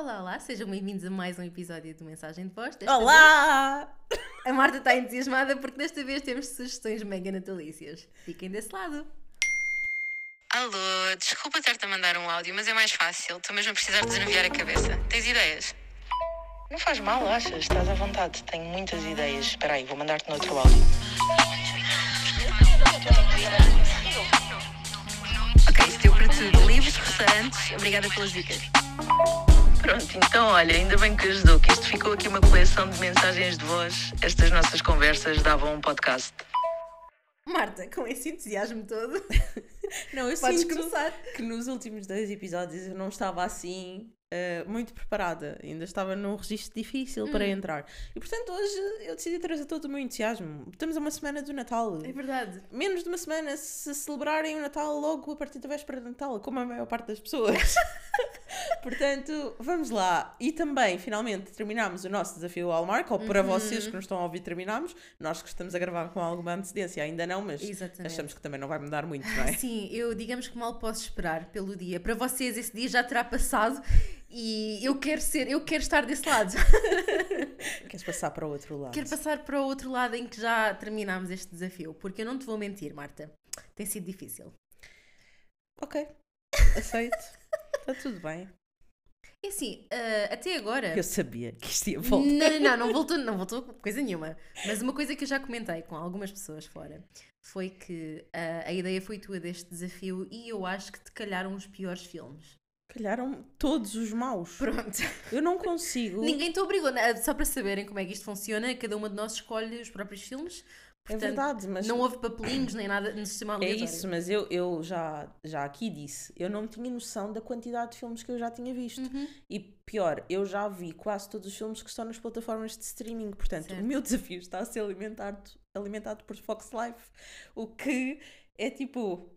Olá, olá, sejam bem-vindos a mais um episódio do Mensagem de Voz. Desta Olá! vez, a Marta está entusiasmada porque desta vez temos sugestões mega natalícias. Fiquem desse lado. Alô, desculpa estar-te a mandar um áudio, mas é mais fácil. Estou mesmo a precisar desanuviar a cabeça. Tens ideias? Não faz mal, achas? Estás à vontade. Tenho muitas ideias. Espera aí, vou mandar-te no outro áudio. Ok, isto deu para tudo. Livros, restaurantes, obrigada pelas dicas. Pronto, então olha, ainda bem que ajudou, que isto ficou aqui uma coleção de mensagens de voz. Estas nossas conversas davam um podcast. Marta, com esse entusiasmo todo, Não, eu podes sinto começar. que nos últimos dois episódios eu não estava assim eh, muito preparada. Ainda estava num registro difícil para entrar. E portanto hoje eu decidi trazer todo o meu entusiasmo. Estamos a uma semana do Natal. É verdade. Menos de uma semana se celebrarem o Natal logo a partir da véspera de Natal, como a maior parte das pessoas. Portanto, vamos lá. E também, finalmente, terminámos o nosso desafio Hallmark, ou para vocês que nos estão a ouvir, terminámos. Nós que estamos a gravar com alguma antecedência, ainda não, mas Exatamente. achamos que também não vai mudar muito, não é? Sim, eu digamos que mal posso esperar pelo dia. Para vocês esse dia já terá passado e eu quero ser, eu quero estar desse lado. Queres passar para o outro lado? Quero passar para o outro lado em que já terminámos este desafio, porque eu não te vou mentir, Marta. Tem sido difícil. Ok, aceito. Está tudo bem. É assim, ah, até agora. Eu sabia que isto ia voltar. Não, não, não, não voltou, não voltou coisa nenhuma. Mas uma coisa que eu já comentei com algumas pessoas fora foi que ah, a ideia foi tua deste desafio e eu acho que te calharam os piores filmes. Calharam todos os maus. Pronto. Eu não consigo. Ninguém te obrigou, né? só para saberem como é que isto funciona, cada uma de nós escolhe os próprios filmes. É Portanto, verdade, mas Não houve papelinhos nem nada no sistema É aleatório. isso, mas eu, eu já, já aqui disse, eu não tinha noção da quantidade de filmes que eu já tinha visto. Uhum. E pior, eu já vi quase todos os filmes que estão nas plataformas de streaming. Portanto, Certo. o meu desafio está a ser alimentado, alimentado por Fox Life. O que é tipo.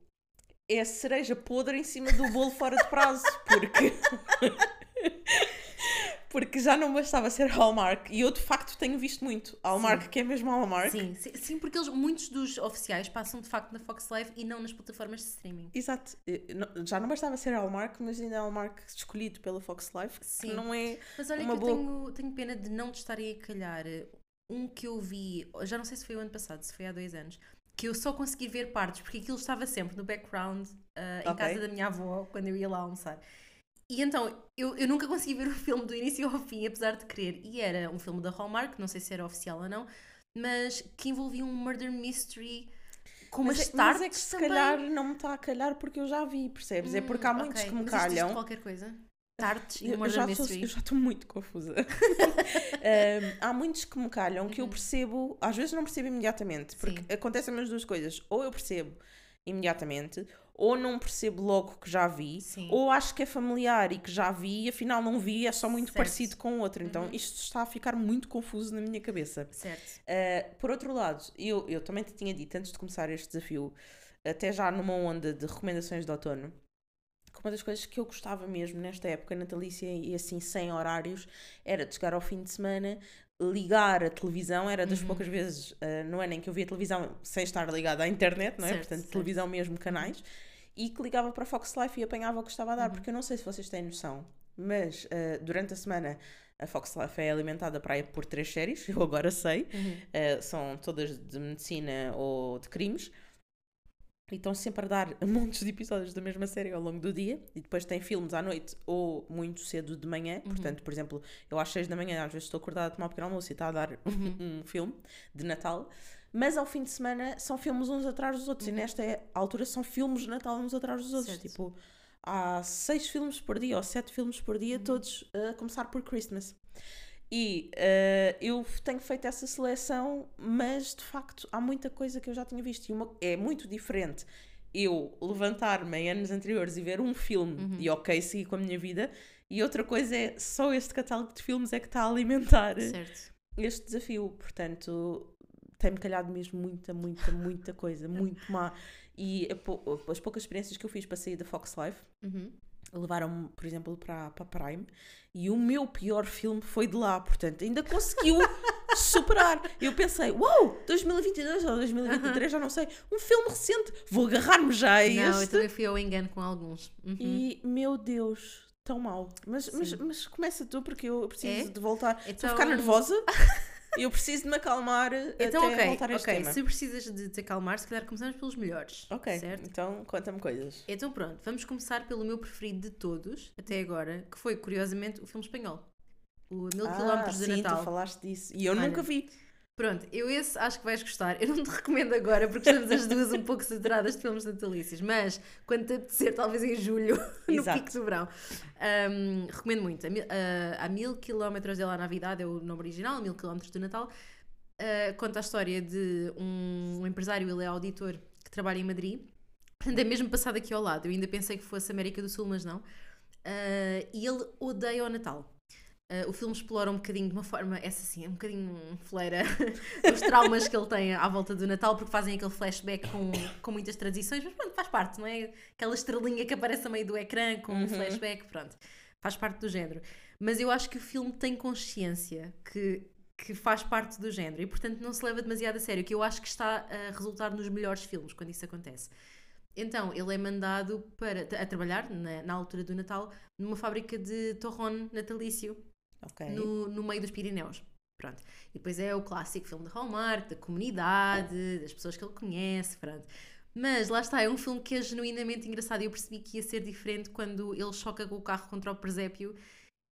É a cereja podre em cima do bolo fora de prazo. Porque. porque já não bastava ser Hallmark. E eu de facto tenho visto muito. Hallmark, que é mesmo Hallmark. Sim, sim, sim, porque eles, muitos dos oficiais passam de facto na Fox Live e não nas plataformas de streaming. Exato. Eh, Já não bastava ser Hallmark, mas ainda é Hallmark escolhido pela Fox Life, que Sim. não é. Mas olha Uma que eu boa- tenho, tenho pena de não te estarem a calhar um que eu vi, já não sei se foi o ano passado, se foi há dois anos, que eu só consegui ver partes, porque aquilo estava sempre no background, ah, em casa da minha avó, quando eu ia lá almoçar. E então, eu, eu nunca consegui ver o filme do início ao fim, apesar de querer. E era um filme da Hallmark, não sei se era oficial ou não, mas que envolvia um murder mystery com umas Mas é, mas é que se também. calhar não me está a calhar porque eu já vi, percebes? é porque há Hum, muitos ok. que me Mas calham. qualquer coisa? Tartes e Eu, eu já mystery. eu já estou muito confusa. Ahm, há muitos que me calham que eu percebo, às vezes não percebo imediatamente, porque Uhum. Sim. acontecem as duas coisas. Ou eu percebo imediatamente, ou não percebo logo que já vi, Sim. ou acho que é familiar e que já vi, e afinal não vi, é só muito Certo. Uhum. parecido com o outro. Então isto está a ficar muito confuso na minha cabeça. Certo. Uh, por outro lado, eu, eu também te tinha dito antes de começar este desafio, até já numa onda de recomendações de outono, que uma das coisas que eu gostava mesmo nesta época natalícia e assim sem horários era de chegar ao fim de semana, ligar a televisão, era Uhum. das poucas vezes uh, no ano em que eu via televisão sem estar ligada à internet, não é? Certo, Portanto, certo. televisão mesmo, canais, e que ligava para a Fox Life e apanhava o que estava a Uhum. dar, porque eu não sei se vocês têm noção, mas uh, durante a semana a Fox Life é alimentada para aí por três séries, eu agora sei, Uhum. Uh, são todas de medicina ou de crimes. E estão sempre a dar montes de episódios da mesma série ao longo do dia. E depois tem filmes à noite ou muito cedo de manhã. Portanto, por exemplo, eu às 6 da manhã, às vezes estou acordada a tomar um pequeno almoço e está a dar um filme de Natal. Mas ao fim de semana são filmes uns atrás dos outros. E nesta altura são filmes de Natal uns atrás dos outros. Certo. Tipo, há seis filmes por dia ou sete filmes por dia, todos a começar por Christmas. E eh, eu tenho feito essa seleção, mas de facto há muita coisa que eu já tinha visto. E uma, é muito diferente eu levantar-me em anos anteriores e ver um filme e ok, seguir com a minha vida. E outra coisa é só este catálogo de filmes é que está a alimentar Certo. este desafio. Portanto, tem-me calhado mesmo muita, muita, muita coisa, muito má. E a pou- as poucas experiências que eu fiz para sair da Fox Life Uhum. Levaram-me, por exemplo, para, para Prime e o meu pior filme foi de lá, portanto, ainda conseguiu superar. Eu pensei, uau, 2022 ou 2023, já não sei, um filme recente, vou agarrar-me já a Não, eu este. também fui ao engano com alguns. Uhum. E, meu Deus, tão mau. Mas, mas, mas começa tu, porque eu preciso É? de voltar. Estou a Então- ficar nervosa e eu preciso de me acalmar Então, até ok, voltar a este ok. tema. Se precisas de te acalmar, se calhar começamos pelos melhores. Ok, Certo? então conta-me coisas. Então pronto, vamos começar pelo meu preferido de todos, até agora, que foi, curiosamente, o filme espanhol. O Mil Quilómetros de Ah, sim, Natal. tu falaste disso. E eu Olha, nunca vi. Pronto, eu esse acho que vais gostar. Eu não te recomendo agora, porque estamos as duas um pouco saturadas de filmes natalícios, mas quando te apetecer, talvez em julho, no Exato. pico do verão, hum, recomendo muito. A, mil- a, a Mil Quilómetros de la Navidad é o nome original, Mil Quilómetros do Natal. Uh, conta a história de um, um empresário, ele é auditor, que trabalha em Madrid. Andei mesmo passado aqui ao lado, eu ainda pensei que fosse América do Sul, mas não. Uh, e ele odeia o Natal. Uh, o filme explora um bocadinho de uma forma, essa sim, é um bocadinho fleira, os traumas que ele tem à volta do Natal, porque fazem aquele flashback com, com muitas tradições, mas pronto, faz parte, não é? Aquela estrelinha que aparece a meio do ecrã com um flashback, pronto, faz parte do género. Mas eu acho que o filme tem consciência que, que faz parte do género e, portanto, não se leva demasiado a sério, que eu acho que está a resultar nos melhores filmes quando isso acontece. Então, ele é mandado para, a trabalhar, na, na altura do Natal, numa fábrica de torrone natalício, Ok. no, no meio dos Pirineus. Pronto. E depois é o clássico filme de Hallmark, da comunidade, das pessoas que ele conhece, pronto. Mas lá está, é um filme que é genuinamente engraçado e eu percebi que ia ser diferente quando ele choca com o carro contra o presépio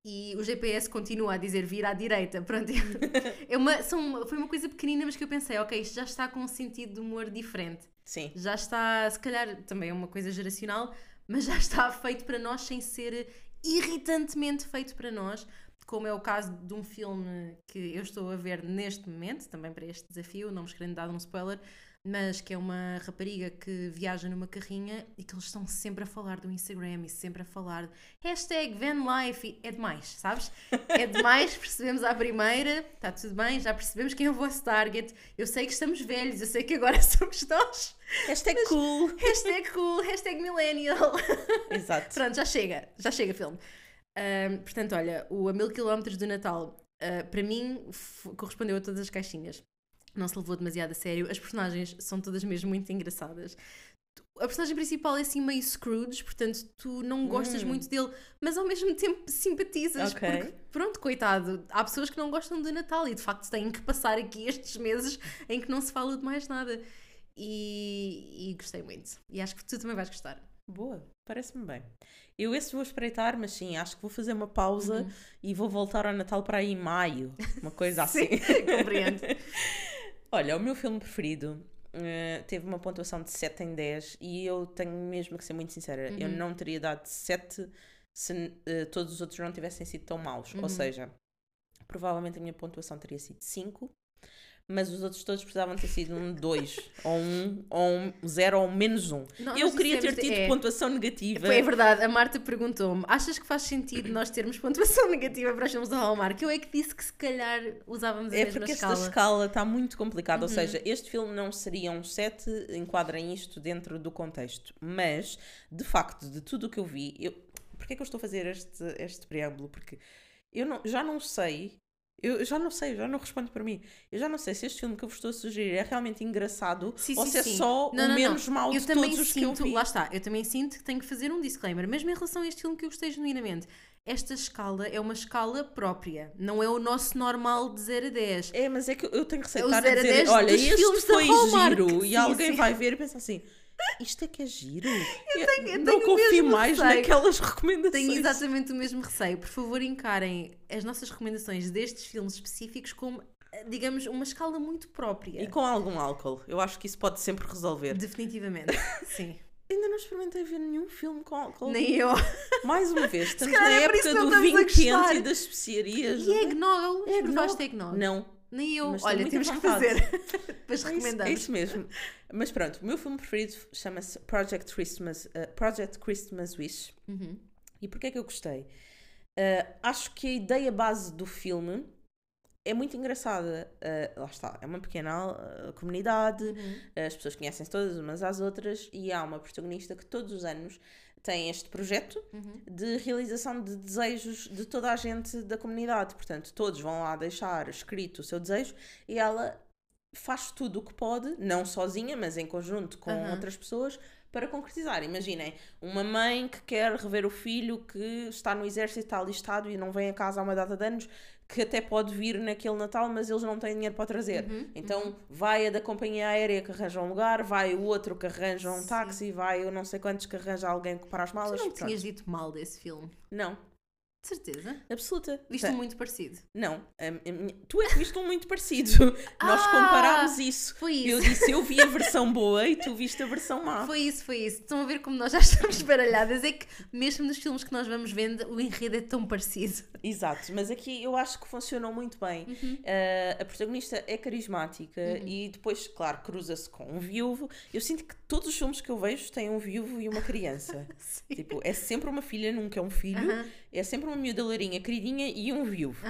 e o GPS continua a dizer vir à direita. Pronto. É uma, são, foi uma coisa pequenina, mas que eu pensei, ok, isto já está com um sentido de humor diferente Sim. já está, se calhar também é uma coisa geracional, mas já está feito para nós sem ser irritantemente feito para nós, como é o caso de um filme que eu estou a ver neste momento, também para este desafio, não vos querendo dar um spoiler, mas que é uma rapariga que viaja numa carrinha e que eles estão sempre a falar do Instagram e sempre a falar de hashtag vanlife é demais, sabes? É demais, percebemos à primeira, está tudo bem, já percebemos quem é o vosso target, eu sei que estamos velhos, eu sei que agora somos nós, Hashtag cool. Hashtag cool, hashtag millennial. Exato. Pronto, já chega, já chega filme. Portanto, olha, o A Mil Quilómetros do Natal, ah, para mim, correspondeu a todas as caixinhas. Não se levou demasiado a sério. As personagens são todas mesmo muito engraçadas. A personagem principal é assim meio Scrooge, portanto, tu não gostas Hum. muito dele, mas ao mesmo tempo simpatizas. Ok. Porque, pronto, coitado, há pessoas que não gostam do Natal e de facto têm que passar aqui estes meses em que não se fala de mais nada. E, e gostei muito. E acho que tu também vais gostar. Boa, parece-me bem. Eu esse vou espreitar, mas sim, acho que vou fazer uma pausa e vou voltar ao Natal para aí em maio. Uma coisa assim. Compreendo. Olha, o meu filme preferido eh, teve uma pontuação de 7 em 10 e eu tenho mesmo que ser muito sincera, eu não teria dado 7 se eh, todos os outros não tivessem sido tão maus. Ou seja, provavelmente a minha pontuação teria sido 5, mas os outros todos precisavam ter sido um 2, ou um, ou um 0, ou um menos 1. Não, eu queria ter dissemos- tido é. pontuação negativa. Foi, é verdade, a Marta perguntou-me: achas que faz sentido nós termos pontuação negativa para os filmes da Hallmark? Eu é que disse que se calhar usávamos a É mesma porque escala. esta escala está muito complicada, ou Uhum. seja, este filme não seria um 7, enquadrem isto dentro do contexto, mas de facto, de tudo o que eu vi, eu, porque é que eu estou a fazer este, este preâmbulo? Porque eu não- já não sei, eu já não sei, já não respondo para mim, eu já não sei se este filme que eu vos estou a sugerir é realmente engraçado Sim, ou sim, se é sim. só Não, o não, menos não. mau eu de todos os que eu sinto, vi. Lá está, eu também sinto que tenho que fazer um disclaimer, mesmo em relação a este filme que eu gostei genuinamente. Esta escala é uma escala própria, não é o nosso normal de 0 a 10. É, mas é que eu tenho É o de estar a 0 a dizer, 10 olha, este filmes foi giro, e alguém vai ver e pensa assim, isto é que é giro. Eu, tenho- eu não confio mais receio. naquelas recomendações. Tenho exatamente o mesmo receio. Por favor, encarem as nossas recomendações destes filmes específicos como, digamos, uma escala muito própria. E com algum álcool. Eu acho que isso pode sempre resolver. Definitivamente, sim. Ainda não experimentei ver nenhum filme com álcool. Nem eu. Mais uma vez, estamos na é época do vinho quente e das especiarias. E eggnog? Eggnog? Provaste eggnog? Não. Nem eu. Mas Olha, temos que fazer. Depois É isso, é isso mesmo. Mas pronto, o meu filme preferido chama-se Project Christmas, uh, Project Christmas Wish. Uhum. E porquê é que eu gostei? Uh, acho que a ideia base do filme é muito engraçada. Uh, lá está, é uma pequena uh, comunidade, Uhum. as pessoas conhecem-se todas umas às outras e há uma protagonista que todos os anos tem este projeto Uhum. de realização de desejos de toda a gente da comunidade. Portanto, todos vão lá deixar escrito o seu desejo e ela faz tudo o que pode, não sozinha, mas em conjunto com Aham. outras pessoas, para concretizar. Imaginem, uma mãe que quer rever o filho que está no exército, está alistado e não vem a casa há uma data de anos, que até pode vir naquele Natal, mas eles não têm dinheiro para trazer. Uhum, então vai a da companhia aérea que arranja um lugar, vai o outro que arranja um Sim. táxi, vai o não sei quantos que arranja alguém para as Tu malas. não me pronto. tinhas dito mal desse filme. Não, De certeza. absoluta. Viste um muito parecido. Não, a- a tu é que viste um muito parecido. Nós Ah, comparámos isso. foi isso. Eu disse, eu vi a versão boa e tu viste a versão má. Foi isso, foi isso. Estão a ver como nós já estamos baralhadas. É que mesmo nos filmes que nós vamos vendo, o enredo é tão parecido. Exato, mas aqui eu acho que funcionou muito bem. Uhum. Uh, a protagonista é carismática e depois, claro, cruza-se com um viúvo. Eu sinto que todos os filmes que eu vejo têm um viúvo e uma criança. Tipo, é sempre uma filha, nunca é um filho. Aham. É sempre uma miúda lourinha, queridinha e um viúvo.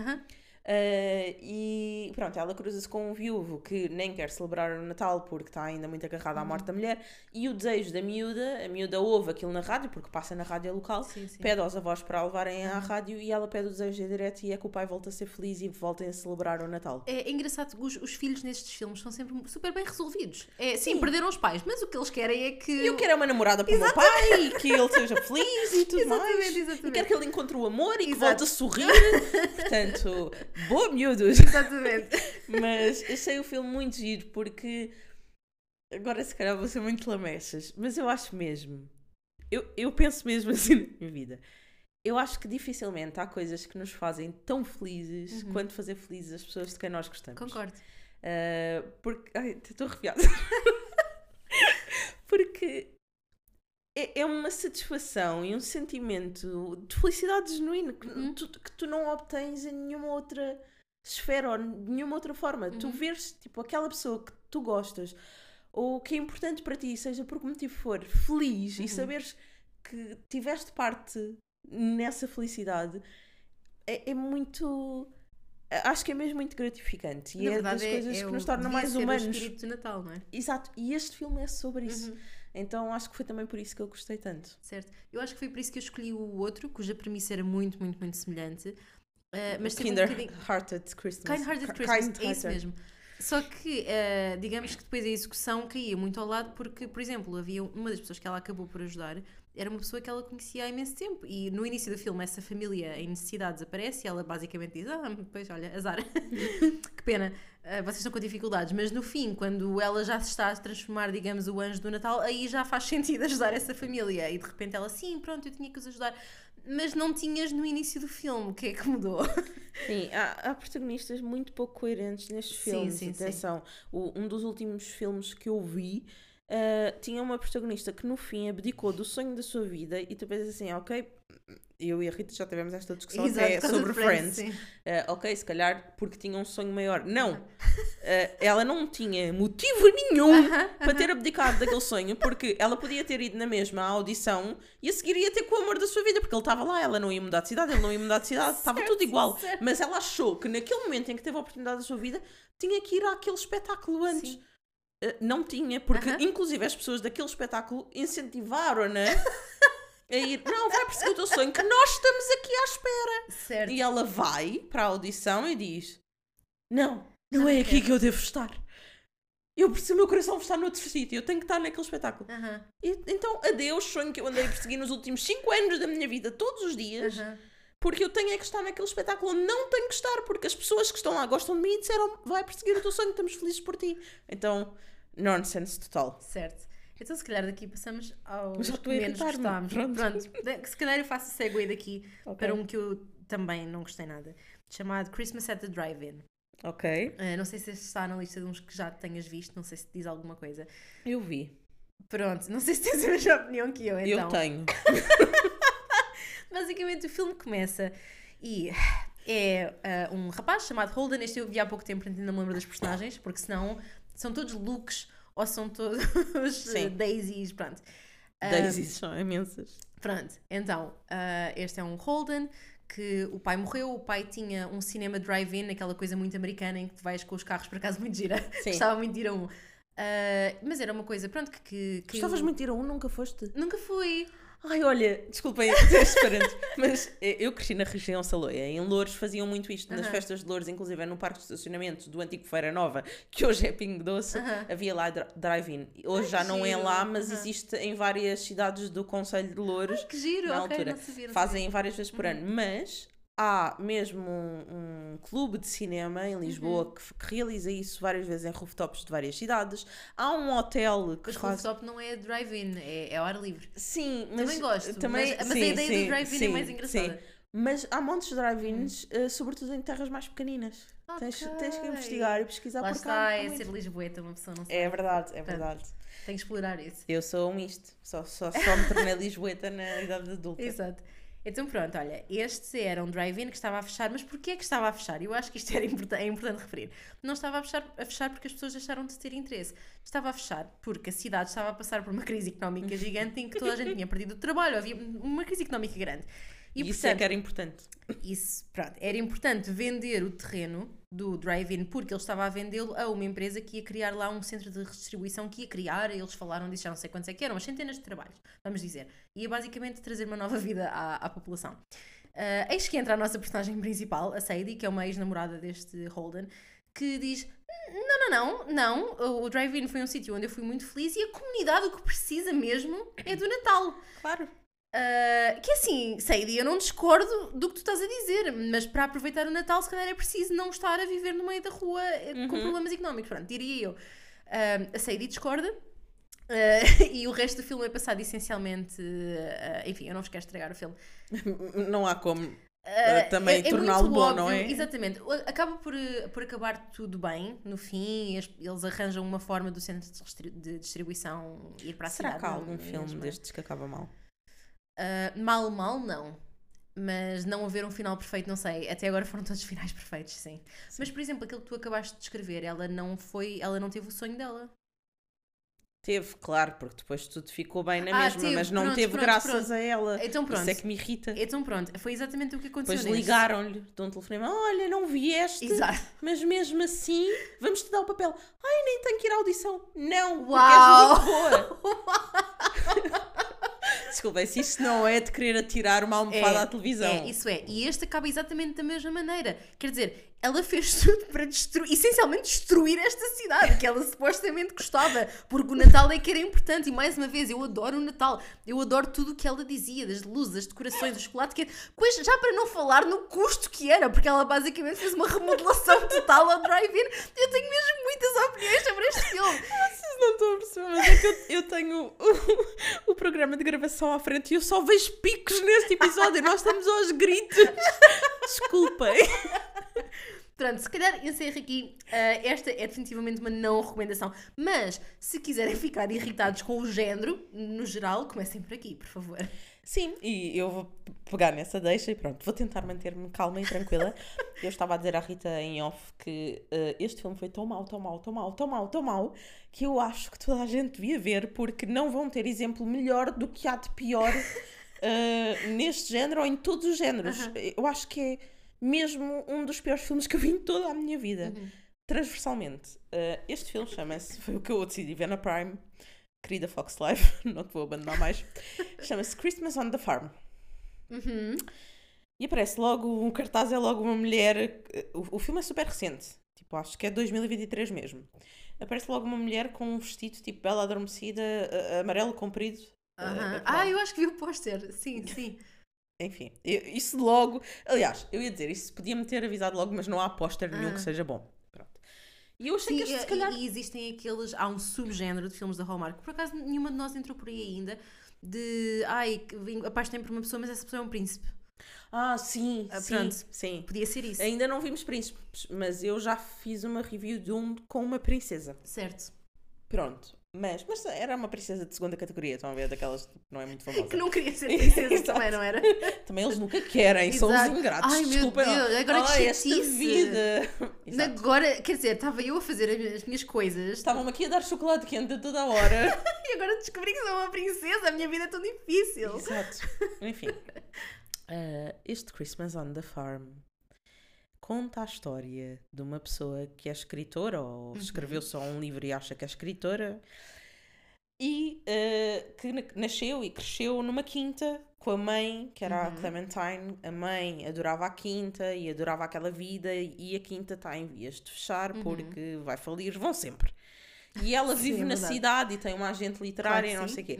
Uh, e pronto, ela cruza-se com um viúvo que nem quer celebrar o Natal porque está ainda muito agarrado Uhum. à morte da mulher. E o desejo da miúda, a miúda ouve aquilo na rádio, porque passa na rádio local, Sim, sim. pede aos avós para a levarem à rádio e ela pede o desejo em direto e é que o pai volta a ser feliz e voltem a celebrar o Natal. É, é engraçado que os, os filhos nestes filmes são sempre super bem resolvidos. É, sim, Sim. perderam os pais, mas o que eles querem é que. Eu quero é uma namorada para o meu pai, e que ele seja feliz e tudo Exatamente, mais. exatamente. E quero que ele encontre o amor e que Exato. volte a sorrir. Portanto, boa miúdos. Exatamente. Mas achei o filme muito giro porque agora se calhar vou ser muito lamechas, mas eu acho mesmo, eu, eu penso mesmo assim na minha vida. Eu acho que dificilmente há coisas que nos fazem tão felizes quanto fazer felizes as pessoas de quem nós gostamos. Concordo. Uh, porque. Ai, estou arrepiada. porque é, é uma satisfação e um sentimento de felicidade genuíno que, Uhum. tu, que tu não obtens em nenhuma outra esfera ou de nenhuma outra forma. Tu Uhum. vês tipo, aquela pessoa que tu gostas ou que é importante para ti, seja por que motivo for, feliz Uhum. e saberes que tiveste parte nessa felicidade é, é muito. Acho que é mesmo muito gratificante e Na é verdade, das é- coisas é que nos torna mais ser o humanos. espírito do Natal, não é? Exato, e este filme é sobre isso. Uhum. Então acho que foi também por isso que eu gostei tanto. Certo. Eu acho que foi por isso que eu escolhi o outro, cuja premissa era muito, muito, muito semelhante. Uh, mas um Kinder bocadinho- Hearted Christmas. Kind-Hearted Ki- Christmas, é isso mesmo. Só que, eh, digamos que depois a execução caía muito ao lado, porque, por exemplo, havia uma das pessoas que ela acabou por ajudar, era uma pessoa que ela conhecia há imenso tempo. E no início do filme, essa família em necessidades aparece e ela basicamente diz: Ah, pois olha, azar. que pena, eh, vocês estão com dificuldades. Mas no fim, quando ela já se está a transformar, digamos, o anjo do Natal, aí já faz sentido ajudar essa família. E de repente ela, sim, pronto, eu tinha que os ajudar. Mas não tinhas no início do filme, o que é que mudou? Sim, há, há protagonistas muito pouco coerentes nestes Sim, filmes. sim, sim. Atenção, o- um dos últimos filmes que eu vi ah, tinha uma protagonista que no fim abdicou do sonho da sua vida e tu pensas assim, ok, eu e a Rita já tivemos esta discussão Exato, até sobre Friends. sim. Ah, ok, se calhar porque tinha um sonho maior. Não, Ah, ela não tinha motivo nenhum para ter abdicado daquele sonho, porque ela podia ter ido na mesma audição e a seguir ia ter com o amor da sua vida, porque ele estava lá, ela não ia mudar de cidade, ele não ia mudar de cidade, estava tudo igual. certo. Mas ela achou que naquele momento em que teve a oportunidade da sua vida, tinha que ir àquele espetáculo antes. Sim. Ah, não tinha, porque inclusive as pessoas daquele espetáculo incentivaram-na a ir, não, vai perseguir o teu sonho, que nós estamos aqui à espera. Certo. E ela vai para a audição e diz: Não, não é aqui quero." que eu devo estar. Eu preciso, o meu coração está noutro sítio, eu tenho que estar naquele espetáculo. Aham, E, então, adeus, sonho que eu andei a perseguir nos últimos 5 anos da minha vida, todos os dias, aham. porque eu tenho é que estar naquele espetáculo onde não tenho que estar, porque as pessoas que estão lá gostam de mim e disseram: Vai perseguir o teu sonho, estamos felizes por ti. Então, nonsense total. Certo. Então, se calhar daqui passamos ao Já que menos gostámos. Pronto. Pronto. Se calhar eu faço segue daqui Ok. para um que eu também não gostei nada. Chamado Christmas at the Drive-In. Ok, Uh, não sei se este está na lista de uns que já tenhas visto, não sei se te diz alguma coisa. eu vi. Pronto, não sei se tens a mesma opinião que eu, então. Eu tenho. Basicamente, o filme começa e é uh, um rapaz chamado Holden. Este eu vi há pouco tempo, ainda me lembro das personagens, porque senão são todos looks ou são todos daisies, pronto. Daisies são imensas. Pronto, então, uh, este é um Holden que o pai morreu, o pai tinha um cinema drive-in, aquela coisa muito americana em que tu vais com os carros por acaso muito gira. Sim. Gostava muito de ir a um. Uh, mas era uma coisa, pronto, que. que, que Gostavas muito de ir a um, nunca foste? Nunca fui. Ai, olha, desculpem este parente, mas eh, eu cresci na região Saloia. Em Louros faziam muito isto. Nas Aham. festas de Louros, inclusive no parque de estacionamento do antigo Feira Nova, que hoje é Pingo Doce, Aham. havia lá dri- drive-in. Hoje já não é lá, mas Aham. existe em várias cidades do Conselho de Louros. Que giro, na ok, altura. não sabia. não Fazem várias vezes por ano. Mas há mesmo um, um clube de cinema em Lisboa Uhum. que, que realiza isso várias vezes em rooftops de várias cidades. Há um hotel que Mas faz. rooftop não é drive-in, é, é ao ar livre. Sim, mas Também gosto, também, mas, mas sim, a ideia sim, do drive-in é sim, mais sim. engraçada. Mas há montes de drive-ins, eh, sobretudo em terras mais pequeninas. Tens, tens que investigar e pesquisar Lá por cá. há é muito. ser Lisboeta, uma pessoa não sabe. É verdade, é verdade. Tem que explorar isso. Eu sou um isto. Só, só, só me tornei lisboeta na idade adulta. Exato. Então pronto, olha, este era um drive-in que estava a fechar, mas porquê que estava a fechar? Eu acho que isto era é importante referir. Não estava a fechar, a fechar porque as pessoas deixaram de ter interesse. Estava a fechar porque a cidade estava a passar por uma crise económica gigante em que toda a gente tinha perdido o trabalho, havia uma crise económica grande. E, Isso é portanto, que era importante. isso, pronto, era importante vender o terreno do drive-in porque ele estava a vendê-lo a uma empresa que ia criar lá um centro de redistribuição que ia criar, eles falaram disso, já não sei quantos é que eram, mas centenas de trabalhos, vamos dizer. Ia basicamente trazer uma nova vida à, à população. Ah, eis que entra a nossa personagem principal, a Sadie, que é uma ex-namorada deste Holden, que diz: Não, não, não, não, o- o drive-in foi um sítio onde eu fui muito feliz e a comunidade o que precisa mesmo é do Natal. Claro. Uh, que assim, Sadie, eu não discordo do que tu estás a dizer, mas para aproveitar o Natal, se calhar é preciso não estar a viver no meio da rua eh, com problemas económicos. Pronto, diria eu. Uh, a Sadie discorda. uh, e o resto do filme é passado essencialmente. enfim, eu não vos quero estragar o filme. Não há como também é- é torná-lo bom, não é? Exatamente. Acaba por, por acabar tudo bem no fim. Eles arranjam uma forma do centro de distri- de distribuição ir para a Será cidade. que há não- algum filme destes que acaba mal? Uh, mal, mal, não. Mas não haver um final perfeito, não sei. Até agora foram todos finais perfeitos, sim. Mas, por exemplo, aquele que tu acabaste de descrever, ela não foi, ela não teve o sonho dela. Teve, claro, porque depois tudo ficou bem na Ah, mesma, teve, mas não pronto, teve pronto, graças pronto. a ela. Então pronto. Isso é que me irrita. Então pronto, foi exatamente o que aconteceu Depois ligaram-lhe de um telefonema: Olha, não vieste, Exato. mas mesmo assim vamos te dar o papel. Ai, nem tenho que ir à audição. Não, Uau! porque és muito boa. Desculpem, se isto não é de querer atirar uma almofada à televisão. É, isso é. E este acaba exatamente da mesma maneira. Quer dizer, ela fez tudo para destruir, essencialmente destruir esta cidade, que ela supostamente gostava, porque o Natal é que era importante. E mais uma vez, eu adoro o Natal. Eu adoro tudo o que ela dizia, das luzes, das decorações, do chocolate, que Pois, já para não falar no custo que era, porque ela basicamente fez uma remodelação total ao drive-in. Eu tenho mesmo muitas opiniões sobre este filme. Vocês não estão a perceber, mas é que eu, eu tenho o, o programa de gravação à frente e eu só vejo picos neste episódio nós estamos aos gritos. Desculpem. Pronto, se calhar encerro aqui. Ah, esta é definitivamente uma não recomendação. Mas se quiserem ficar irritados com o género, no geral, comecem por aqui, por favor. Sim, e eu vou pegar nessa deixa e pronto, vou tentar manter-me calma e tranquila. Eu estava a dizer à Rita em off que eh, este filme foi tão mau, tão mau, tão mau, tão mau, tão mau, que eu acho que toda a gente devia ver, porque não vão ter exemplo melhor do que há de pior eh, neste género ou em todos os géneros. Eu acho que é mesmo um dos piores filmes que eu vi em toda a minha vida. Transversalmente. Eh, este filme chama-se, foi o que eu decidi ver na Prime, querida Fox Live, não te vou abandonar mais. Chama-se Christmas on the Farm. Uhum. E aparece logo, um cartaz é logo uma mulher. O, o filme é super recente, tipo, acho que é 2023 mesmo. Aparece logo uma mulher com um vestido tipo bela adormecida, amarelo comprido. Eh, Ah, eu acho que vi o póster. Sim, sim. Enfim, eu- isso logo. Aliás, eu ia dizer, isso podia-me ter avisado logo, mas não há póster nenhum Ah. que seja bom. Pronto. E eu achei Sim, que este, se calhar. e existem aqueles. Há um subgénero de filmes da Hallmark, por acaso nenhuma de nós entrou por aí ainda. De. Ai, apaixonei por uma pessoa, mas essa pessoa é um príncipe. Ah, sim, Ah, sim, pronto. sim. Podia ser isso. Ainda não vimos príncipes, mas eu já fiz uma review de um com uma princesa. Certo. Pronto. Mas, mas era uma princesa de segunda categoria, estão a ver? Daquelas que não é muito famosa. Que não queria ser princesa também, não era? Também eles nunca querem, são os ingratos. Ai, meu Desculpem lá. Deus, agora que Ai, esta chatice. vida. Exato. Agora, quer dizer, estava eu a fazer as- as minhas coisas Estavam-me aqui a dar chocolate quente a toda a hora. e agora descobri que sou uma princesa. A minha vida é tão difícil. Exato. Enfim. Ah, este Christmas on the Farm conta a história de uma pessoa que é escritora ou escreveu só um livro e acha que é escritora e uh, que na- nasceu e cresceu numa quinta com a mãe, que era a Clementine. A mãe adorava a quinta e adorava aquela vida, e a quinta está em vias de fechar porque vai falir, vão sempre. E ela Sim, vive é na verdade. cidade e tem uma agente literária e Claro não que sei o sim. quê.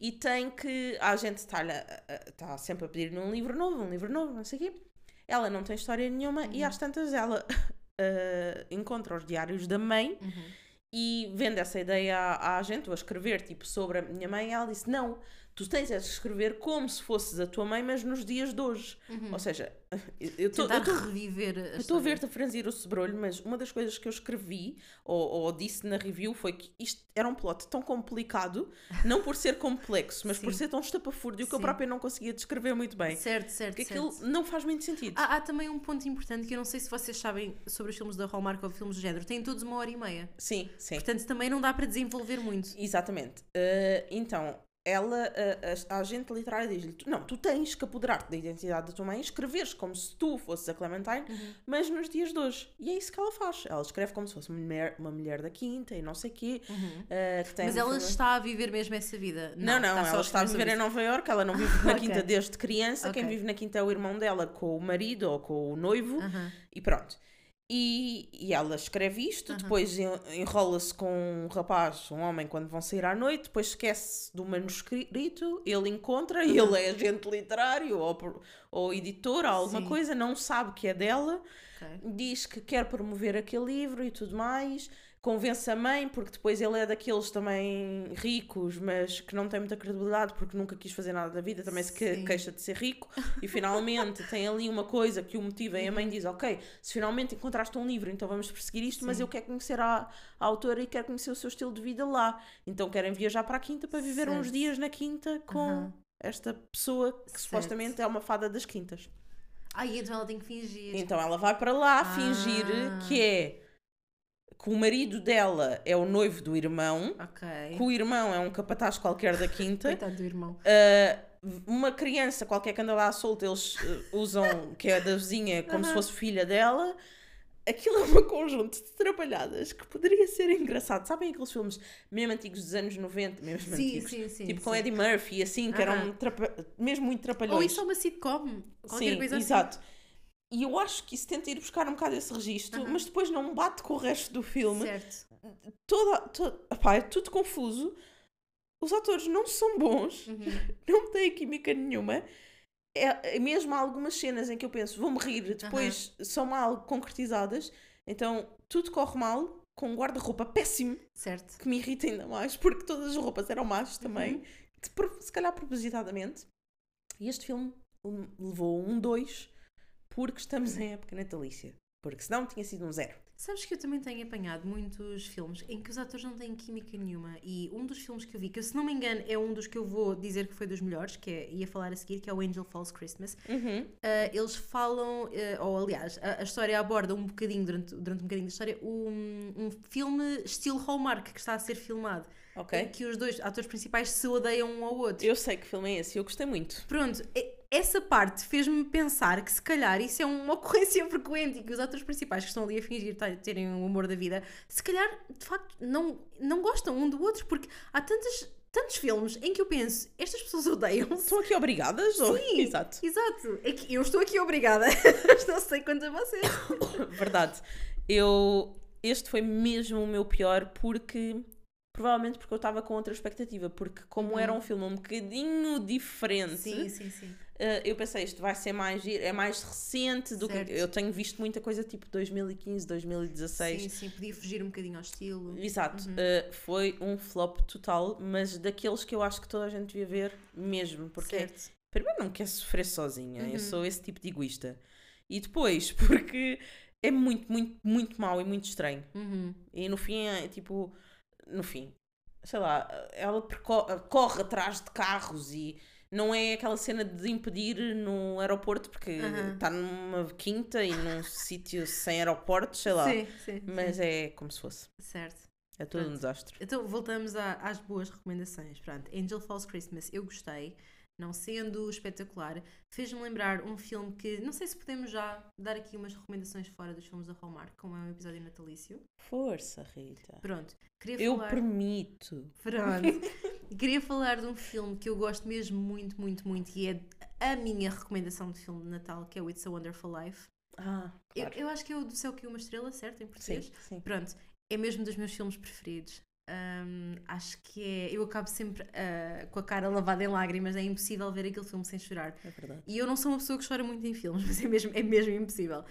E tem que. A agente está sempre a pedir-lhe um livro novo, um livro novo, não sei o quê. Ela não tem história nenhuma e Uhum. às tantas ela eh, encontra os diários da mãe Uhum. e vende essa ideia à, à agente, ou a escrever, tipo, sobre a minha mãe, ela disse: Não, tu tens é de escrever como se fosses a tua mãe, mas nos dias de hoje. Ou seja, eu- eu estou. Tentar reviver a Eu estou a ver-te a franzir o sobrolho, mas uma das coisas que eu escrevi ou, ou disse na review foi que isto era um plot tão complicado, não por ser complexo, mas por Sim. ser tão estapafúrdio que eu Sim. própria não conseguia descrever muito bem. Certo, certo, Porque certo. aquilo não faz muito sentido. Há, há também um ponto importante que eu não sei se vocês sabem sobre os filmes da Hallmark ou filmes do género. Têm todos uma hora e meia. Sim, sim. Portanto, também não dá para desenvolver muito. Exatamente. Uh, então, ela, a, a, agente literária diz-lhe: "Tu- Não, tu tens que apoderar-te da identidade da tua mãe e escreveres como se tu fosses a Clementine, Uhum. mas nos dias de hoje. E é isso que ela faz. Ela escreve como se fosse uma mulher, uma mulher da quinta e não sei o quê. uh, Uhum. Mas uma ela está a viver mesmo essa vida. Não, não, só ela está a viver em Nova Iorque, ela não vive na Ok. quinta desde criança. Quem Ok. vive na quinta é o irmão dela com o marido ou com o noivo. Aham. e pronto. E, e ela escreve isto, depois en- enrola-se com um rapaz, um homem, quando vão sair à noite, depois esquece do manuscrito, ele encontra, e ele é agente literário ou, ou editor, ou alguma Sim. coisa, não sabe que é dela, Ok. diz que quer promover aquele livro e tudo mais, convence a mãe, porque depois ele é daqueles também ricos, mas que não tem muita credibilidade porque nunca quis fazer nada da vida, também se Sim. queixa de ser rico, e finalmente tem ali uma coisa que o motiva e a mãe diz, ok, se finalmente encontraste um livro, então vamos perseguir isto, mas Sim. eu quero conhecer a, a autora e quero conhecer o seu estilo de vida lá. Então querem viajar para a quinta para viver uns Certo. dias na quinta com Aham. esta pessoa que Certo. supostamente é uma fada das quintas. Ai, então ela tem que fingir. Então ela vai para lá Ah. fingir que é que o marido dela é o noivo do irmão, Ok. que o irmão é um capataz qualquer da quinta, Coitado do irmão. uh, uma criança qualquer que anda lá à solta, eles uh, usam, que é da vizinha, como se fosse filha dela. Aquilo é um conjunto de trabalhadas que poderia ser engraçado. Sabem aqueles filmes mesmo antigos dos anos 90, mesmo Sim, antigos? sim, sim. tipo com sim. Eddie Murphy, assim, que eram Aham. trapa- mesmo muito trapalhões. Ou isso é uma sitcom. Qualquer Sim, coisa assim. E eu acho que isso tenta ir buscar um bocado esse registro, Aham. mas depois não bate com o resto do filme. Certo. Toda, toda, é tudo confuso. Os atores não são bons, Uhum. não têm química nenhuma. É, é mesmo há algumas cenas em que eu penso, vou-me rir, depois são mal concretizadas. Então tudo corre mal, com um guarda-roupa péssimo, Certo. que me irrita ainda mais, porque todas as roupas eram más também, de pro- se calhar propositadamente. E este filme levou um 2 porque estamos em época natalícia. Porque senão tinha sido um zero. Sabes que eu também tenho apanhado muitos filmes em que os atores não têm química nenhuma. E um dos filmes que eu vi, que se não me engano é um dos que eu vou dizer que foi dos melhores, que é, ia falar a seguir, que é o Angel Falls Christmas. Uh, eles falam, uh, ou aliás, a, a história aborda um bocadinho, durante, durante um bocadinho da história, um, um filme estilo Hallmark que está a ser filmado. Ok? Em que os dois atores principais se odeiam um ao outro. Eu sei que filme é esse e eu gostei muito. Pronto, e- essa parte fez-me pensar que se calhar isso é uma ocorrência frequente e que os atores principais que estão ali a fingir terem o amor da vida, se calhar de facto não, não gostam um do outro, porque há tantos, tantos filmes em que eu penso, estas pessoas odeiam-se. Estão aqui obrigadas? ou- Sim, Exato. Exato. É que eu estou aqui obrigada. Não sei quanto a vocês. Verdade. Eu. Este foi mesmo o meu pior porque. Provavelmente porque eu estava com outra expectativa. Porque, como era um filme um bocadinho diferente, Uhum. Sim, sim, sim. Uh, eu pensei, isto vai ser mais é mais recente do Certo. que. Eu tenho visto muita coisa tipo 2015, 2016. Sim, sim, podia fugir um bocadinho ao estilo. Exato, Uhum. Uh, foi um flop total, mas daqueles que eu acho que toda a gente devia ver mesmo, porque Certo. primeiro não quer sofrer sozinha, Uhum. eu sou esse tipo de egoísta, e depois porque é muito, muito, muito mau e muito estranho, Uhum. e no fim é tipo, no fim, sei lá, ela corre atrás de carros e não é aquela cena de impedir no aeroporto, porque está numa quinta e num sítio sem aeroportos, sei lá. Sim, sim. Mas é como se fosse. Certo. É todo um Pronto. desastre. Então voltamos à- às boas recomendações. Pronto, Angel Falls Christmas, eu gostei. Não sendo espetacular, fez-me lembrar um filme que não sei se podemos já dar aqui umas recomendações fora dos filmes da Hallmark, como é um episódio natalício. Força, Rita. Pronto, queria Eu falar. permito. Pronto. queria falar de um filme que eu gosto mesmo muito, muito, muito e é a minha recomendação de filme de Natal, que é o It's a Wonderful Life. Ah, Eu, claro. eu acho que é o do céu que uma estrela, certo? Em Sim, português? sim. Pronto, é mesmo dos meus filmes preferidos. Hum, acho que é. Eu acabo sempre ah, com a cara lavada em lágrimas, é impossível ver aquele filme sem chorar. É verdade. E eu não sou uma pessoa que chora muito em filmes, mas é mesmo, é mesmo impossível.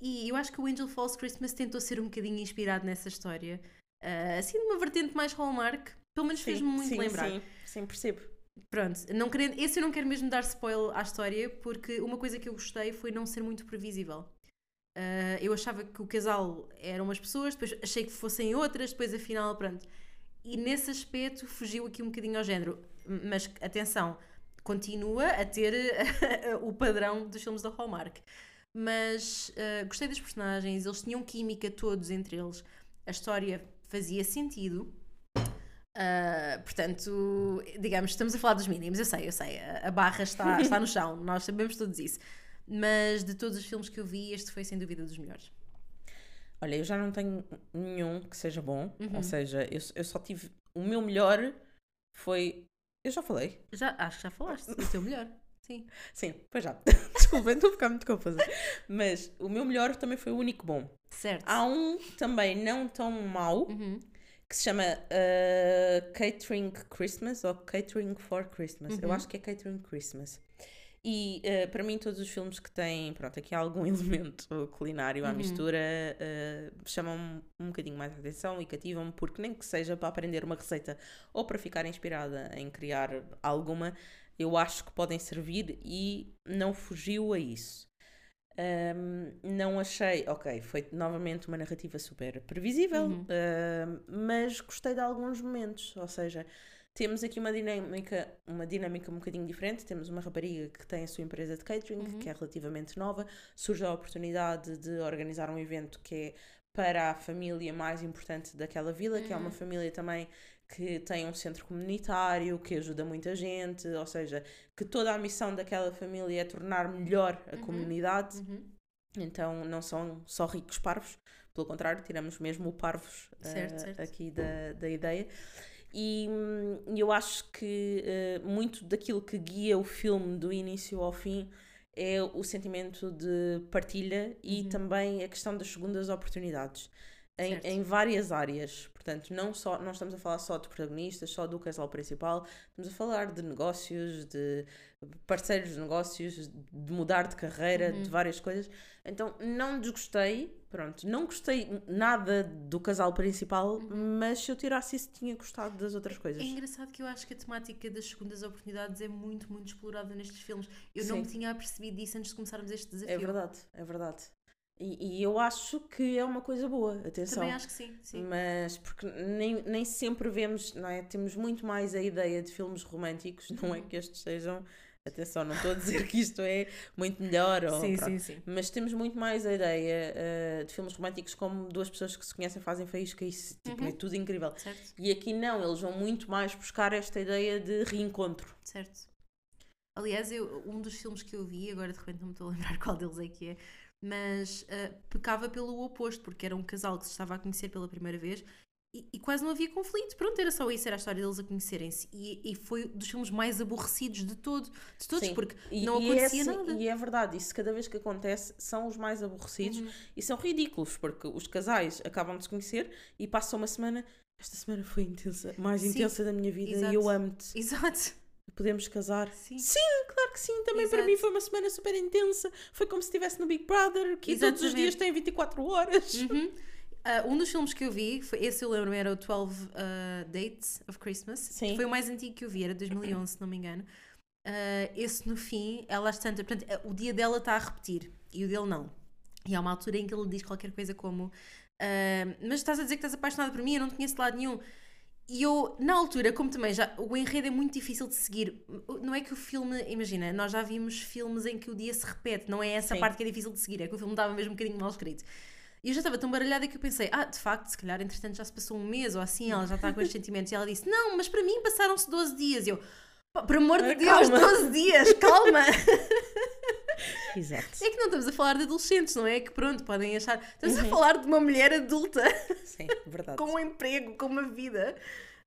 E eu acho que o Angel Falls Christmas tentou ser um bocadinho inspirado nessa história, ah, assim, de uma vertente mais Hallmark. Pelo menos fez-me muito sim, lembrar. Sim, sim, percebo. Pronto, não querendo, esse eu não quero mesmo dar spoiler à história, porque uma coisa que eu gostei foi não ser muito previsível. Ah, eu achava que o casal eram umas pessoas, depois achei que fossem outras, depois afinal, pronto. E nesse aspecto fugiu aqui um bocadinho ao género. Mas atenção, continua a ter o padrão dos filmes da Hallmark. Mas ah, gostei dos personagens, eles tinham química todos entre eles, a história fazia sentido. Ah, portanto, digamos, estamos a falar dos mínimos, eu sei, eu sei, a a barra está, está no chão, nós sabemos todos isso. Mas de todos os filmes que eu vi, este foi sem dúvida dos melhores. Olha, eu já não tenho nenhum que seja bom. Uhum. Ou seja, eu, eu só tive. O meu melhor foi. Eu já falei. Já, acho que já falaste, o teu melhor. Sim. Sim, pois já. Desculpem, estou a ficar muito confusa. Mas o meu melhor também foi o único bom. Certo. Há um também não tão mau Uhum. que se chama uh, Catering Christmas ou Catering for Christmas. Eu Uhum. acho que é Catering Christmas. E uh, para mim, todos os filmes que têm, pronto, aqui algum elemento culinário à Uhum. mistura uh, chamam-me um bocadinho mais a atenção e cativam-me, porque nem que seja para aprender uma receita ou para ficar inspirada em criar alguma, eu acho que podem servir e não fugiu a isso. Um, não achei, ok, foi novamente uma narrativa super previsível, Uhum. um, mas gostei de alguns momentos, ou seja, temos aqui uma dinâmica, uma dinâmica um bocadinho diferente. Temos uma rapariga que tem a sua empresa de catering, Uhum. que é relativamente nova. Surge a oportunidade de organizar um evento que é para a família mais importante daquela vila, que é uma Uhum. família também que tem um centro comunitário, que ajuda muita gente, ou seja, que toda a missão daquela família é tornar melhor a Uhum. comunidade. Uhum. Então não são só ricos parvos, pelo contrário, tiramos mesmo o parvos Certo, eh, certo. aqui da, da ideia. E hum, eu acho que eh, muito daquilo que guia o filme do início ao fim é o sentimento de partilha e Uhum. também a questão das segundas oportunidades. Em, em várias áreas, portanto, não, só, não estamos a falar só de protagonistas, só do casal principal, estamos a falar de negócios, de parceiros de negócios, de mudar de carreira, Uhum. de várias coisas. Então, não desgostei, pronto, não gostei nada do casal principal, mas se eu tirasse isso, tinha gostado das outras coisas. Uhum. É engraçado que eu acho que a temática das segundas oportunidades é muito, muito explorada nestes filmes. Eu não Sim. me tinha apercebido disso antes de começarmos este desafio. É verdade, é verdade. E, e eu acho que é uma coisa boa, atenção. Também acho que sim. sim. Mas porque nem, nem sempre vemos, não é? Temos muito mais a ideia de filmes românticos, não é Uhum. que estes sejam. Atenção, não estou a dizer que isto é muito melhor, ou, sim, pronto. sim, sim. mas temos muito mais a ideia eh, de filmes românticos como duas pessoas que se conhecem fazem faísca e isso tipo, Uhum. é tudo incrível. Certo, E aqui não, eles vão muito mais buscar esta ideia de reencontro. certo. Aliás, eu, um dos filmes que eu vi, agora de repente não me estou a lembrar qual deles é que é, mas ah, pecava pelo oposto, porque era um casal que se estava a conhecer pela primeira vez e, e quase não havia conflito. Pronto, era só isso, era a história deles a conhecerem-se. E, e foi dos filmes mais aborrecidos de, todo, de todos, Sim. porque E, não acontecia esse- nada. E é verdade, isso cada vez que acontece são os mais aborrecidos Uhum. e são ridículos, porque os casais acabam de se conhecer e passam uma semana. Esta semana foi intensa, mais Sim, intensa da minha vida exato. e eu amo-te. Exato. Podemos casar? Sim. Claro que sim, também para Exato. mim foi uma semana super intensa. Foi como se estivesse no Big Brother, que todos os Exatamente. dias têm 24 horas. Uhum. Ah, um dos filmes que eu vi, foi, esse eu lembro, era o 12 ah, Dates of Christmas. Sim. Foi o mais antigo que eu vi, era 2011, se não me engano. Ah, esse no fim, ela está. Portanto, o dia dela está a repetir e o dele não. E há uma altura em que ele diz qualquer coisa como: Mas estás a dizer que estás apaixonada por mim? Eu não te conheço de lado nenhum. E eu, na altura, como também já. O enredo é muito difícil de seguir. Não é que o filme. Imagina, nós já vimos filmes em que o dia se repete, não é essa Sim. parte que é difícil de seguir, é que o filme estava mesmo um bocadinho mal escrito. E eu já estava tão baralhada que eu pensei, ah, de facto, se calhar, entretanto, já se passou um mês ou assim, ela já está com estes sentimentos. E ela disse, não, mas para mim passaram-se 12 dias. E eu, Por amor de Ah, Deus, calma. 12 dias, calma! Exato. É que não estamos a falar de adolescentes, não é? Que pronto, podem achar. Estamos Uhum. a falar de uma mulher adulta Sim, verdade. com um emprego, com uma vida.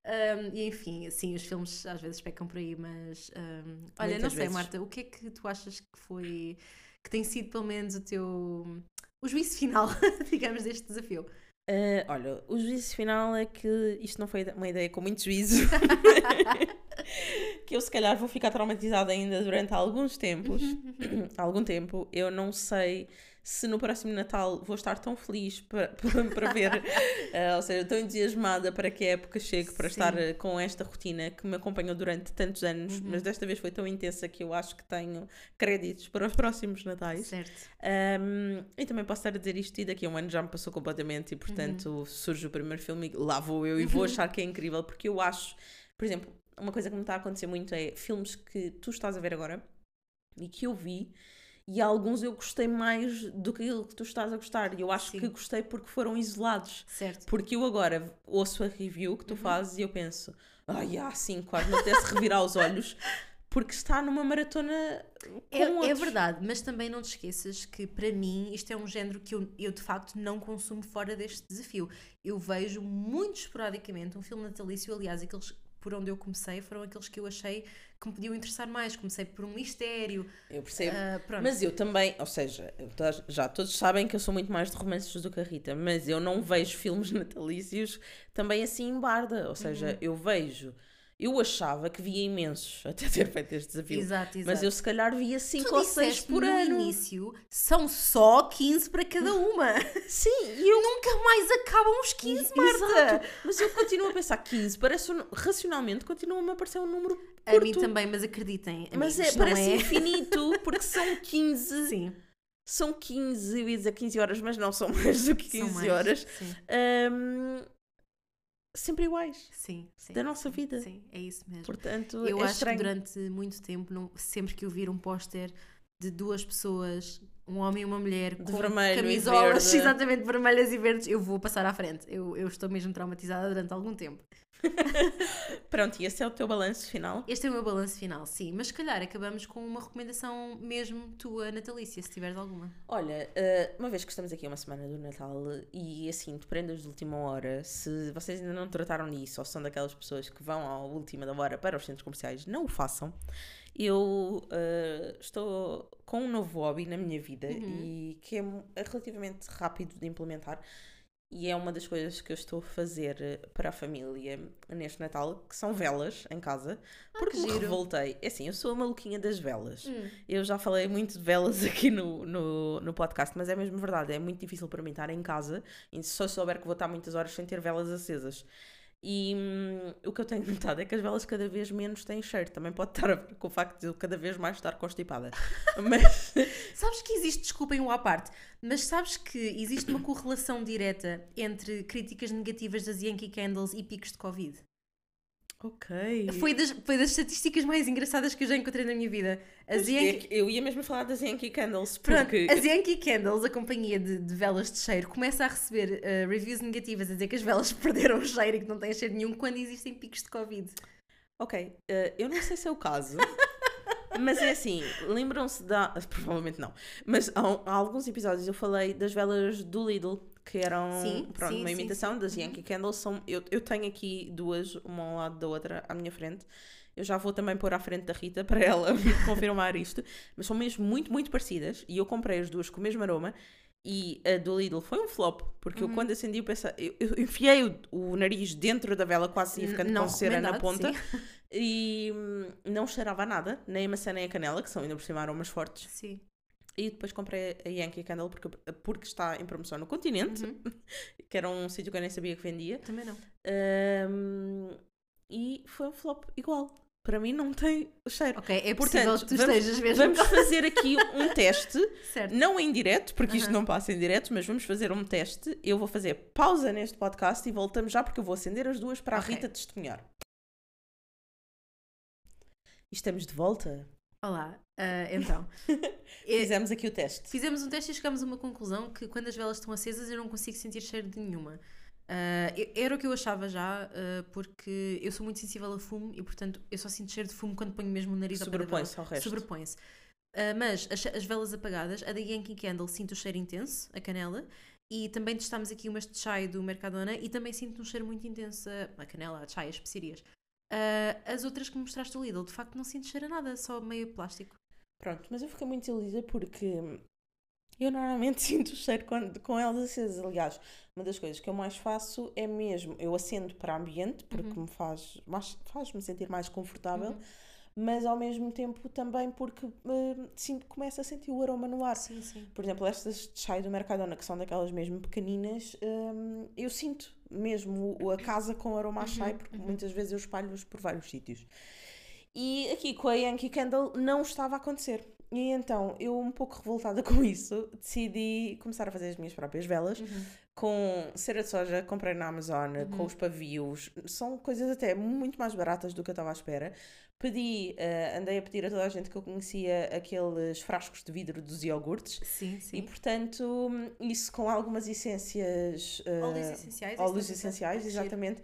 Um, e enfim, assim, os filmes às vezes pecam por aí, mas um, olha, Muitas não sei, vezes. Marta, o que é que tu achas que foi que tem sido pelo menos o teu o juízo final, digamos, deste desafio? Ah, olha, o juízo final é que isto não foi uma ideia com muito juízo. que eu se calhar vou ficar traumatizada ainda durante alguns tempos. algum tempo. Eu não sei se no próximo Natal vou estar tão feliz para, para, ver, ah, ou seja, tão entusiasmada para que a época chegue, para Sim. estar ah, com esta rotina que me acompanhou durante tantos anos, Uhum. mas desta vez foi tão intensa que eu acho que tenho créditos para os próximos Natais. Certo. Um, e também posso estar a dizer isto e daqui a um ano já me passou completamente e portanto surge o primeiro filme e lá vou eu e vou achar que é incrível porque eu acho, por exemplo, uma coisa que me está a acontecer muito é filmes que tu estás a ver agora e que eu vi e alguns eu gostei mais do que aquilo que tu estás a gostar e eu acho Sim. que gostei porque foram isolados Certo. porque eu agora ouço a review que tu Uhum. fazes e eu penso ai, ah, sim, quase me apetece revirar os olhos porque está numa maratona É, é verdade, mas também não te esqueças que para mim isto é um género que eu, eu de facto não consumo fora deste desafio. Eu vejo muito esporadicamente um filme natalício, aliás, aqueles por onde eu comecei foram aqueles que eu achei que me podiam interessar mais. Comecei por um mistério. eu percebo pronto. Mas eu também, ou seja, já todos sabem que eu sou muito mais de romances do que a Rita, mas eu não vejo filmes natalícios também assim em barda. Ou seja, Uhum. eu vejo. Eu achava que via imensos até ter feito este desafio. exato, exato. Mas eu se calhar via 5 Tu ou 6 disseste por no ano. início são só 15 para cada uma. Sim, e eu. Nunca mais acabam os 15, Marta. Exato, mas eu continuo a pensar 15, parece um- racionalmente continua-me a parecer um número A curto. mim também, mas acreditem. Mas é, amigos, parece é... infinito, porque são 15. Sim, São 15, eu ia dizer 15 horas, mas não são mais do que 15 são mais. horas. Sim, Hum, sempre iguais sim, sim, da nossa sim, vida. Sim, é isso mesmo. Portanto, Eu é acho estranho. que durante muito tempo, não- sempre que eu vir um póster de duas pessoas, um homem e uma mulher, com vermelho camisolas exatamente vermelhas e verdes, eu vou passar à frente. Eu, eu estou mesmo traumatizada durante algum tempo. Pronto, e esse é o teu balanço final? Este é o meu balanço final, sim. Mas se calhar acabamos com uma recomendação mesmo tua, Natalícia, se tiveres alguma. Olha, eh, uma vez que estamos aqui uma semana do Natal e assim, de prendas de última hora, se vocês ainda não trataram nisso ou são daquelas pessoas que vão à última da hora para os centros comerciais, não o façam. Eu eh, estou com um novo hobby na minha vida Uhum. e que é é relativamente rápido de implementar. E é uma das coisas que eu estou a fazer para a família neste Natal, que são velas em casa, porque Ah, que me revoltei. É assim, eu sou a maluquinha das velas. Hum. Eu já falei muito de velas aqui no, no, no podcast, mas é mesmo verdade, é muito difícil para mim estar em casa e só souber que vou estar muitas horas sem ter velas acesas. E hum, o que eu tenho notado é que as velas cada vez menos têm cheiro. Também pode estar a ver com o facto de eu cada vez mais estar constipada. Mas Sabes que existe, desculpem o à parte, mas sabes que existe uma correlação direta entre críticas negativas das Yankee Candles e picos de Covid? Ok. Foi das, foi das estatísticas mais engraçadas que eu já encontrei na minha vida. É Yankee, que eu ia mesmo falar das Yankee Candles, Pronto, porque as Yankee Candles, a companhia de, de velas de cheiro, começa a receber uh, reviews negativas a dizer que as velas perderam o cheiro e que não têm cheiro nenhum quando existem picos de Covid. Ok, eh, eu não sei se é o caso, mas é assim, lembram-se da. Provavelmente não, mas há, há alguns episódios eu falei das velas do Lidl, que eram Sim, pronto, sim, uma sim, imitação sim. das Uhum. Yankee Candles. São, eu, eu tenho aqui duas, uma ao lado da outra, à minha frente. Eu já vou também pôr à frente da Rita para ela confirmar isto, mas são mesmo muito, muito parecidas. E eu comprei as duas com o mesmo aroma. E a do Lidl foi um flop, porque Uhum. eu quando acendi eu pensei, eu, eu enfiei o, o nariz dentro da vela, quase ia ficando Não com cera na ponta e hum, não cheirava a nada, nem a maçã nem a canela, que são ainda por cima aromas fortes. Sim. E depois comprei a Yankee Candle porque, porque está em promoção no continente, Uhum. que era um sítio que eu nem sabia que vendia. Também não. Hum, e foi um flop igual. Para mim não tem cheiro. Ok, é possível Portanto, que tu vamos- estejas mesmo. Vamos fazer aqui um teste, Certo. não em direto, porque isto Aham. não passa em direto, mas vamos fazer um teste. Eu vou fazer pausa neste podcast e voltamos já, porque eu vou acender as duas para Ok. a Rita testemunhar. E estamos de volta. Olá, ah, então. É- Fizemos aqui o teste. Fizemos um teste e chegámos a uma conclusão que quando as velas estão acesas eu não consigo sentir cheiro de nenhuma. Eu- era o que eu achava já, ah, porque eu sou muito sensível a fumo e, portanto, eu só sinto cheiro de fumo quando ponho mesmo o nariz. Sobrepõe-se ao resto. Sobrepõe-se. Mas as, as velas apagadas, a da Yankee Candle sinto o cheiro intenso, a canela, e também testámos aqui umas de chai do Mercadona e também sinto um cheiro muito intenso a, canela, a chai, as especiarias. Ah, as outras que me mostraste do Lidl, de facto não sinto cheiro a nada, só meio plástico. Pronto, mas eu fiquei muito iludida porque eu normalmente sinto o cheiro quando, com elas acesas. Aliás, uma das coisas que eu mais faço é mesmo, eu acendo para ambiente, porque me faz, mais- faz-me sentir mais confortável, mas ao mesmo tempo também porque eh, sinto, começo a sentir o aroma no ar. Sim, sim. Por exemplo, estas de chai do Mercadona, que são daquelas mesmo pequeninas, hum, eu sinto mesmo a casa com aroma a chai, porque muitas vezes eu espalho-os por vários sítios. E aqui com a Yankee Candle não estava a acontecer. E então, eu um pouco revoltada com isso, decidi começar a fazer as minhas próprias velas com cera de soja, comprei na Amazon, com os pavios, são coisas até muito mais baratas do que eu estava à espera. Pedi, eh, andei a pedir a toda a gente que eu conhecia aqueles frascos de vidro dos iogurtes. Sim, E sim. portanto, isso com algumas essências. eh, Óleos essenciais, óleos essenciais, exatamente.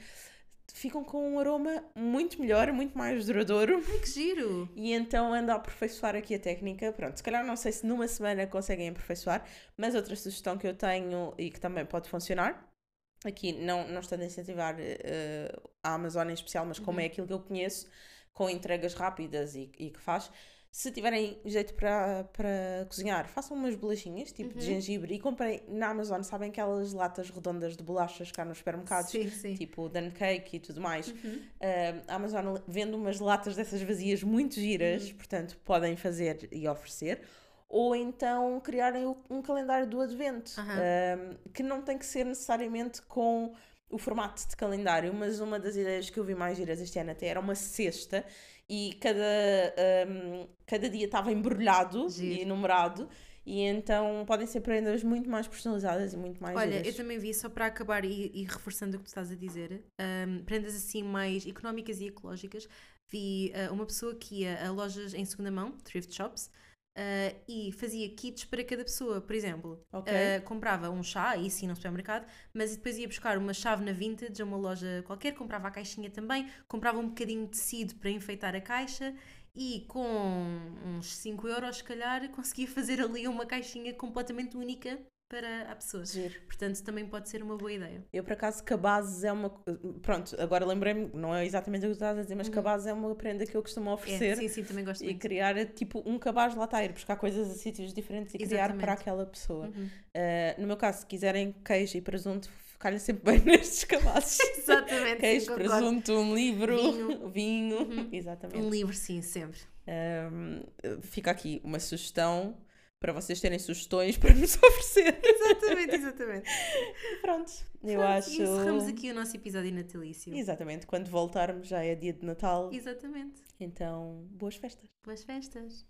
Ficam com um aroma muito melhor, muito mais duradouro. Ai, que giro! E então ando a aperfeiçoar aqui a técnica. Pronto, se calhar não sei se numa semana conseguem aperfeiçoar, mas outra sugestão que eu tenho e que também pode funcionar, aqui não, não estando a incentivar eh, a Amazon em especial, mas como é aquilo que eu conheço, com entregas rápidas e, e que faz, se tiverem jeito para, para cozinhar, façam umas bolachinhas, tipo de gengibre, e comprem na Amazon, sabem aquelas latas redondas de bolachas cá nos supermercados? Sim, sim. tipo Dan Cake e tudo mais. Uh, a Amazon vende umas latas dessas vazias muito giras, portanto podem fazer e oferecer. Ou então criarem um calendário do advento, Aham. um, que não tem que ser necessariamente com o formato de calendário, mas uma das ideias que eu vi mais giras este ano até era uma cesta e cada, um, cada dia estava embrulhado Giro. e numerado. E então podem ser prendas muito mais personalizadas e muito mais Olha, giras. eu também vi, só para acabar e, e reforçando o que tu estás a dizer, hum, prendas assim mais económicas e ecológicas, vi ah, uma pessoa que ia a lojas em segunda mão, thrift shops, ah, e fazia kits para cada pessoa. Por exemplo, Ok. ah, comprava um chá, isso sim no supermercado, mas depois ia buscar uma chave na Vintage a uma loja qualquer, comprava a caixinha também, comprava um bocadinho de tecido para enfeitar a caixa. E com uns 5 euros, se calhar, conseguia fazer ali uma caixinha completamente única para a pessoa. Giro. Portanto, também pode ser uma boa ideia. Eu, por acaso, cabazes é uma. Pronto, agora lembrei-me, não é exatamente o que estás a dizer, mas cabazes é uma prenda que eu costumo É, oferecer. sim, sim, também gosto E muito. criar tipo um cabaz lá está, ir buscar coisas a sítios diferentes e criar Exatamente. para aquela pessoa. Uhum. Uh, no meu caso, se quiserem queijo e presunto, calha sempre bem nestes cabazes. Exatamente, sim, queijo, concordo. presunto, um livro, Vinho. vinho. Exatamente. Um livro, sim, sempre. Um, fica aqui uma sugestão para vocês terem sugestões para nos oferecer. Exatamente, exatamente. Pronto, eu Pronto, acho. E encerramos aqui o nosso episódio natalício. Exatamente, quando voltarmos já é dia de Natal. Exatamente. Então, boas festas. Boas festas.